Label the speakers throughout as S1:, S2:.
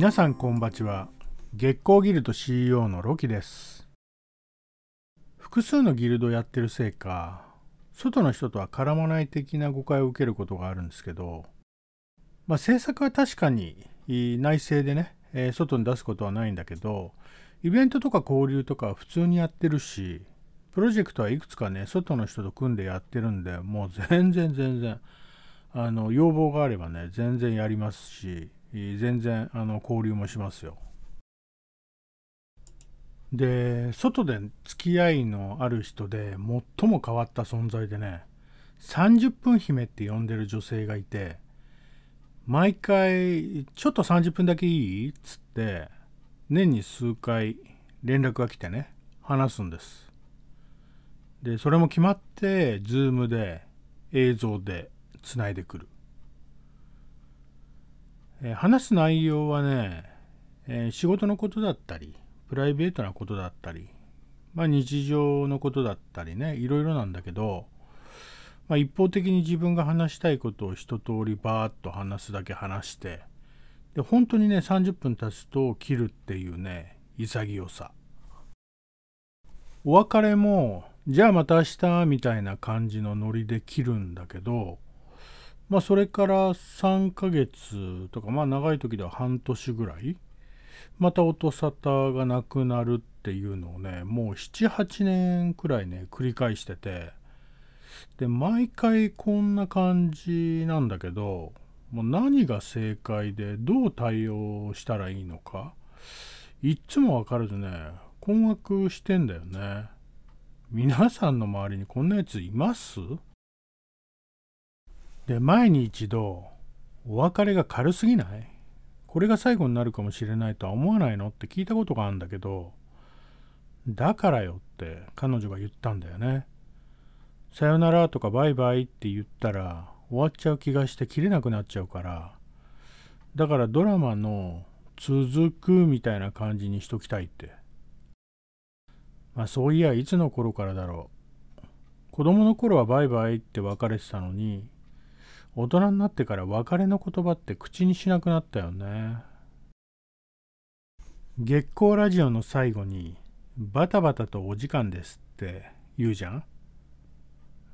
S1: 皆さんこんばちは。月光ギルド CEO のロキです。複数のギルドやってるせいか外の人とは絡まない的な誤解を受けることがあるんですけどまあ制作は確かに内政でね、えー、外に出すことはないんだけどイベントとか交流とかは普通にやってるしプロジェクトはいくつかね外の人と組んでやってるんでもう全然全然あの要望があればね全然やりますし全然あの交流もしますよ。で外で付き合いのある人で最も変わった存在でね30分姫って呼んでる女性がいて毎回ちょっと30分だけいいっつって年に数回連絡が来てね話すんですでそれも決まってズームで映像でつないでくるえー、話す内容はね、えー、仕事のことだったり、プライベートなことだったり、まあ、日常のことだったりね、いろいろなんだけど、まあ、一方的に自分が話したいことを一通りバーッと話すだけ話して、で、本当にね、30分経つと切るっていうね、潔さ。お別れも、じゃあまた明日みたいな感じのノリで切るんだけど、まあそれから3ヶ月とかまあ長い時では半年ぐらいまた音沙汰がなくなるっていうのをねもう78年くらいね繰り返しててで毎回こんな感じなんだけどもう何が正解でどう対応したらいいのかいっつも分からずね困惑してんだよね。皆さんの周りにこんなやついます？で、前に一度、お別れが軽すぎない？これが最後になるかもしれないとは思わないの？って聞いたことがあるんだけど、だからよって彼女が言ったんだよね。さよならとかバイバイって言ったら終わっちゃう気がして切れなくなっちゃうから、だからドラマの続くみたいな感じにしときたいって。まあそういやいつの頃からだろう。子供の頃はバイバイって別れてたのに、大人になってから別れの言葉って口にしなくなったよね。月光ラジオの最後にバタバタとお時間ですって言うじゃん？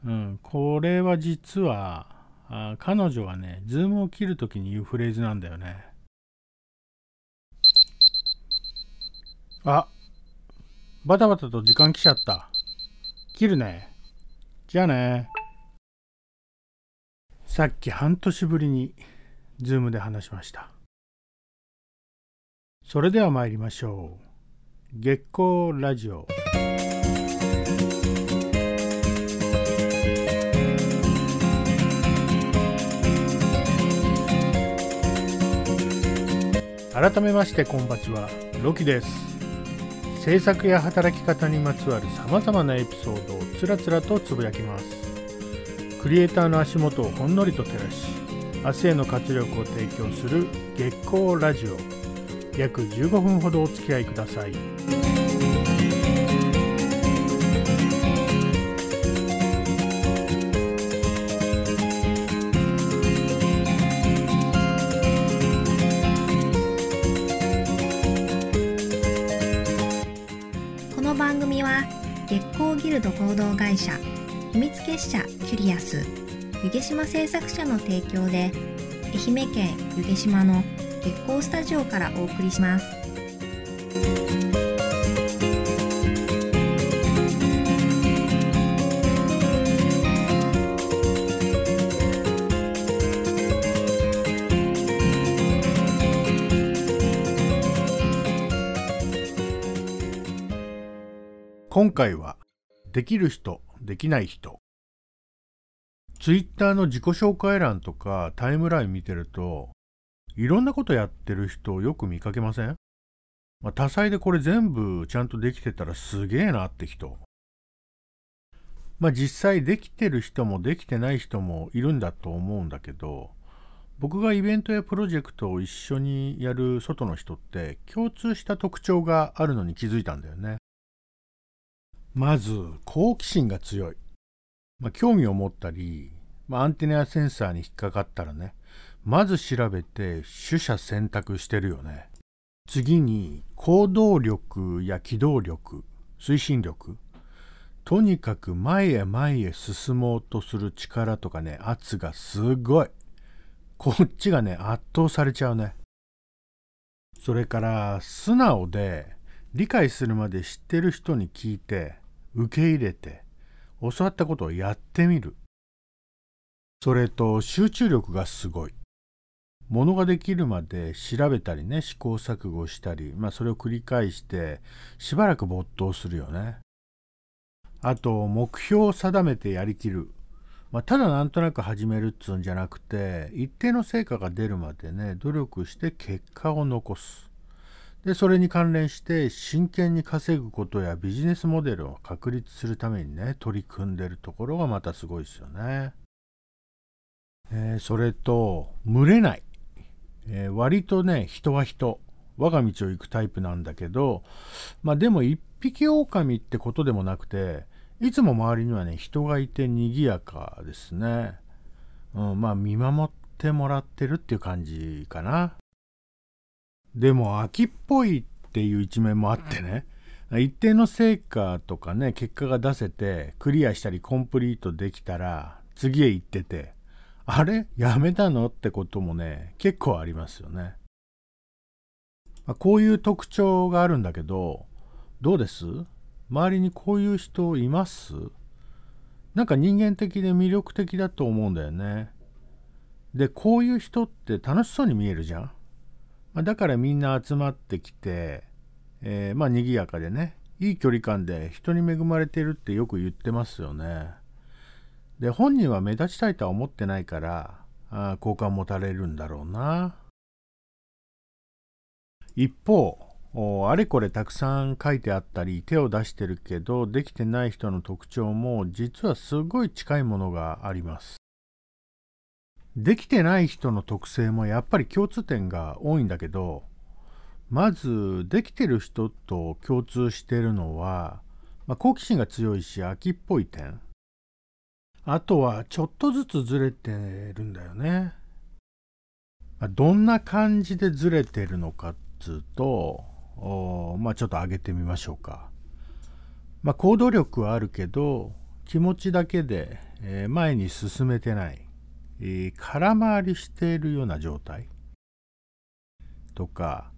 S1: うん、これは実はあ彼女はね、 Zoom を切るときに言うフレーズなんだよね。あ、バタバタと時間来ちゃった。切るね。じゃあね。さっき半年ぶりに Zoom で話しました。それでは参りましょう。月光ラジオ。改めましてこんばちは。ロキです。制作や働き方にまつわるさまざまなエピソードをつらつらとつぶやきます。クリエイターの足元をほんのりと照らし明日への活力を提供する月光ラジオ。約15分ほどお付き合いください。
S2: この番組は月光ギルド合同会社秘密結社キュリアス湯気島製作者の提供で愛媛県湯気島の月光スタジオからお送りします
S1: 今回はできる人できない人。ツイッターの自己紹介欄とかタイムライン見てると、いろんなことやってる人をよく見かけません、まあ、多彩でこれ全部ちゃんとできてたらすげえなって人。まあ実際できてる人もできてない人もいるんだと思うんだけど、僕がイベントやプロジェクトを一緒にやる外の人って共通した特徴があるのに気づいたんだよね。まず、好奇心が強い。まあ、興味を持ったり、まあ、アンテナセンサーに引っかかったらね、まず調べて取捨選択してるよね。次に行動力や機動力推進力。とにかく前へ前へ進もうとする力とかね圧がすごい。こっちがね圧倒されちゃうね。それから素直で理解するまで知ってる人に聞いて受け入れて教わったことをやってみる。それと集中力がすごいものができるまで調べたりね試行錯誤したり、まあ、それを繰り返してしばらく没頭するよね。あと目標を定めてやりきる、まあ、ただなんとなく始めるっつうんじゃなくて一定の成果が出るまでね努力して結果を残す。でそれに関連して真剣に稼ぐことやビジネスモデルを確立するためにね取り組んでるところがまたすごいですよね。えー、それと群れない。えー、割とね人は人我が道を行くタイプなんだけどまあでも一匹狼ってことでもなくていつも周りにはね人がいて賑やかですね、うん、まあ見守ってもらってるっていう感じかな。でも秋っぽいっていう一面もあってね一定の成果とかね結果が出せてクリアしたりコンプリートできたら次へ行っててあれ？やめたの？ってこともね、結構ありますよね。まあ、こういう特徴があるんだけど、どうです？周りにこういう人います？なんか人間的で魅力的だと思うんだよね。で、こういう人って楽しそうに見えるじゃん。まあ、だからみんな集まってきて、えー、まあ賑やかでね、いい距離感で人に恵まれてるってよく言ってますよね。で本人は目立ちたいとは思ってないからあ好感持たれるんだろうな。一方あれこれたくさん書いてあったり手を出してるけどできてない人の特徴も実はすごい近いものがあります。できてない人の特性もやっぱり共通点が多いんだけどまずできてる人と共通してるのは、まあ、好奇心が強いし秋っぽい点。あとはちょっとずつずれてるんだよね。どんな感じでずれてるのかっつうと、まあちょっと上げてみましょうか。まあ行動力はあるけど、気持ちだけで、前に進めてない、空回りしているような状態とか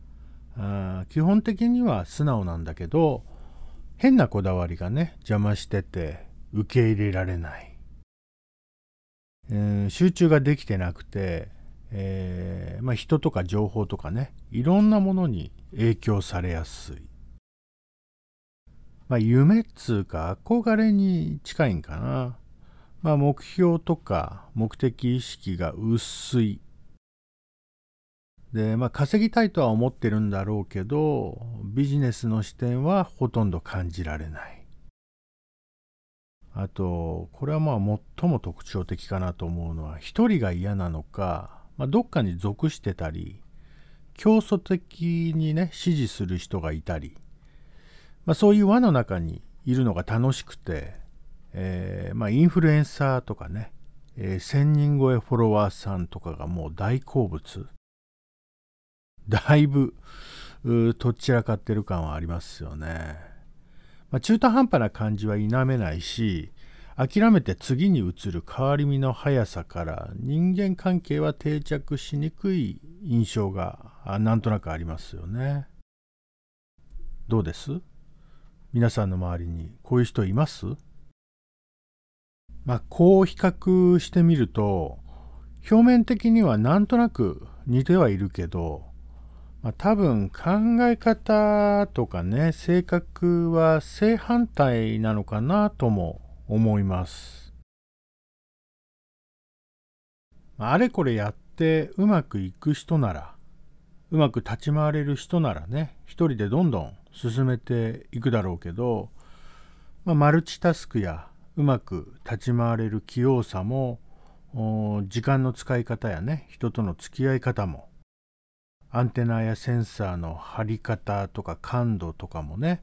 S1: あ基本的には素直なんだけど変なこだわりがね邪魔してて受け入れられないえー、集中ができてなくて、えー、まあ、人とか情報とかねいろんなものに影響されやすい、まあ、夢っつうか憧れに近いんかな、まあ、目標とか目的意識が薄い。でまあ稼ぎたいとは思ってるんだろうけどビジネスの視点はほとんど感じられない。あとこれはまあ最も特徴的かなと思うのは一人が嫌なのか、まあ、どっかに属してたり競争的にね支持する人がいたり、まあ、そういう輪の中にいるのが楽しくて、えー、まあ、インフルエンサーとかね、え、1000人超えフォロワーさんとかがもう大好物だいぶとっちらかってる感はありますよね。まあ、中途半端な感じは否めないし諦めて次に移る変わり身の速さから人間関係は定着しにくい印象がなんとなくありますよね。どうです？皆さんの周りにこういう人います？まあこう比較してみると表面的にはなんとなく似てはいるけどまあ、多分考え方とかね性格は正反対なのかなとも思います。あれこれやってうまくいく人ならうまく立ち回れる人ならね一人でどんどん進めていくだろうけど、まあ、マルチタスクやうまく立ち回れる器用さも時間の使い方やね人との付き合い方もアンテナやセンサーの貼り方とか感度とかもね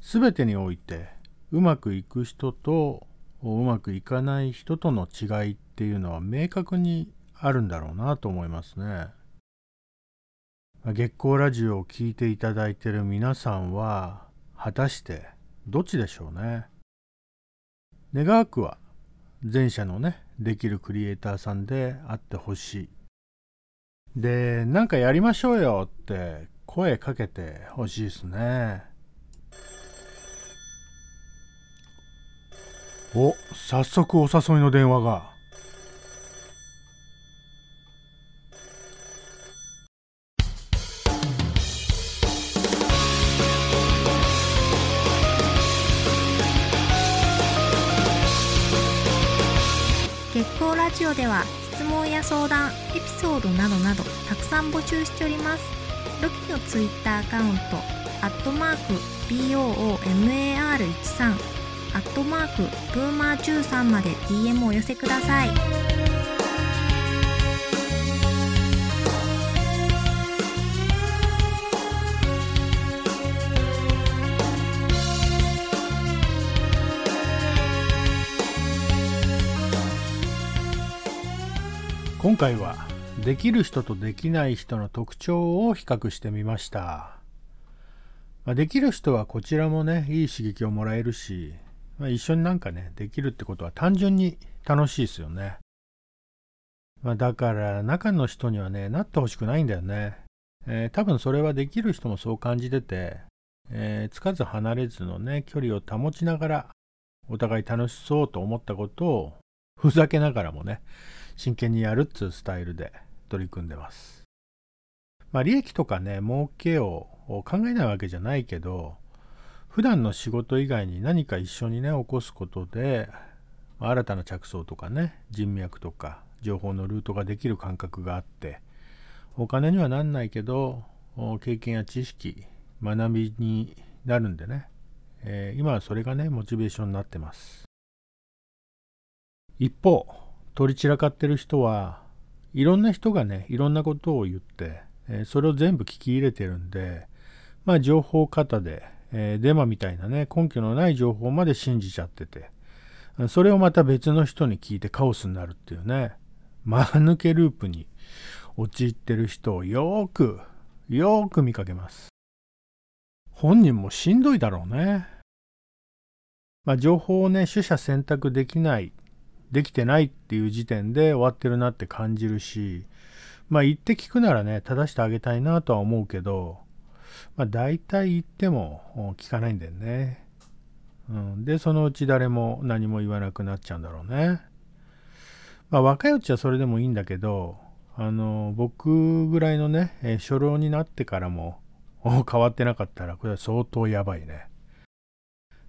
S1: 全てにおいてうまくいく人とうまくいかない人との違いっていうのは明確にあるんだろうなと思いますね。月光ラジオを聴いていただいている皆さんは果たしてどっちでしょうね願わくは前者のねできるクリエイターさんであってほしいでなんかやりましょうよって声かけてほしいですね。お早速お誘いの電話が。
S2: 月光ラジオでは質問や相談エピソードなどなどたくさん募集しております。ロキのツイッターアカウントアットマーク BOOMAR13 アットマークブーマー13まで DM をお寄せください。
S1: 回はできる人とできない人の特徴を比較してみました、まあ、できる人はこちらもねいい刺激をもらえるし、まあ、一緒になんかねできるってことは単純に楽しいですよね、まあ、だから中の人にはねなってほしくないんだよね、えー多分それはできる人もそう感じてて、えーつかず離れずのね距離を保ちながらお互い楽しそうと思ったことをふざけながらもね真剣にやるっつうスタイルで取り組んでます。まあ利益とかね儲けを考えないわけじゃないけど普段の仕事以外に何か一緒にね起こすことでまあ新たな着想とかね人脈とか情報のルートができる感覚があってお金にはなんないけど経験や知識学びになるんでね、えー今はそれがねモチベーションになってます一方取り散らかってる人はいろんな人がねいろんなことを言って、えーそれを全部聞き入れてるんでまあ情報過多で、えーデマみたいなね根拠のない情報まで信じちゃっててそれをまた別の人に聞いてカオスになるっていうね間抜けループに陥ってる人をよくよく見かけます。本人もしんどいだろうね。まあ情報をね取捨選択できないできてないっていう時点で終わってるなって感じるしまあ言って聞くならね正してあげたいなとは思うけどまあ大体言っても聞かないんだよね、うん、でそのうち誰も何も言わなくなっちゃうんだろうね。まあ若いうちはそれでもいいんだけどあの僕ぐらいのね初老になってからも変わってなかったらこれは相当やばいね。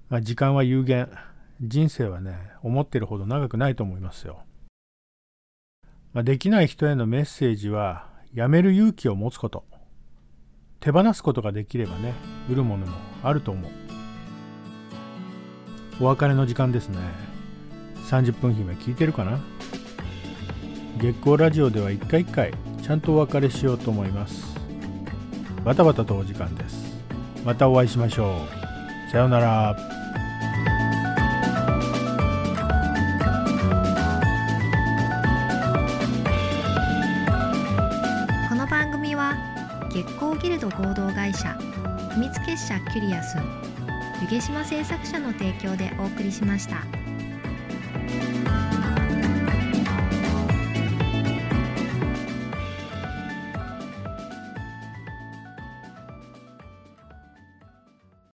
S1: まあ時間は有限。人生はね思ってるほど長くないと思いますよ、まあ、できない人へのメッセージはやめる勇気を持つこと。手放すことができればね売るものもあると思う。お別れの時間ですね。30分姫聞いてるかな？月光ラジオでは一回一回ちゃんとお別れしようと思います。バタバタとお時間です。またお会いしましょう。さようなら。
S2: ルド合同会社秘密結社キュリアス湯毛島製作者の提供でお送りしました。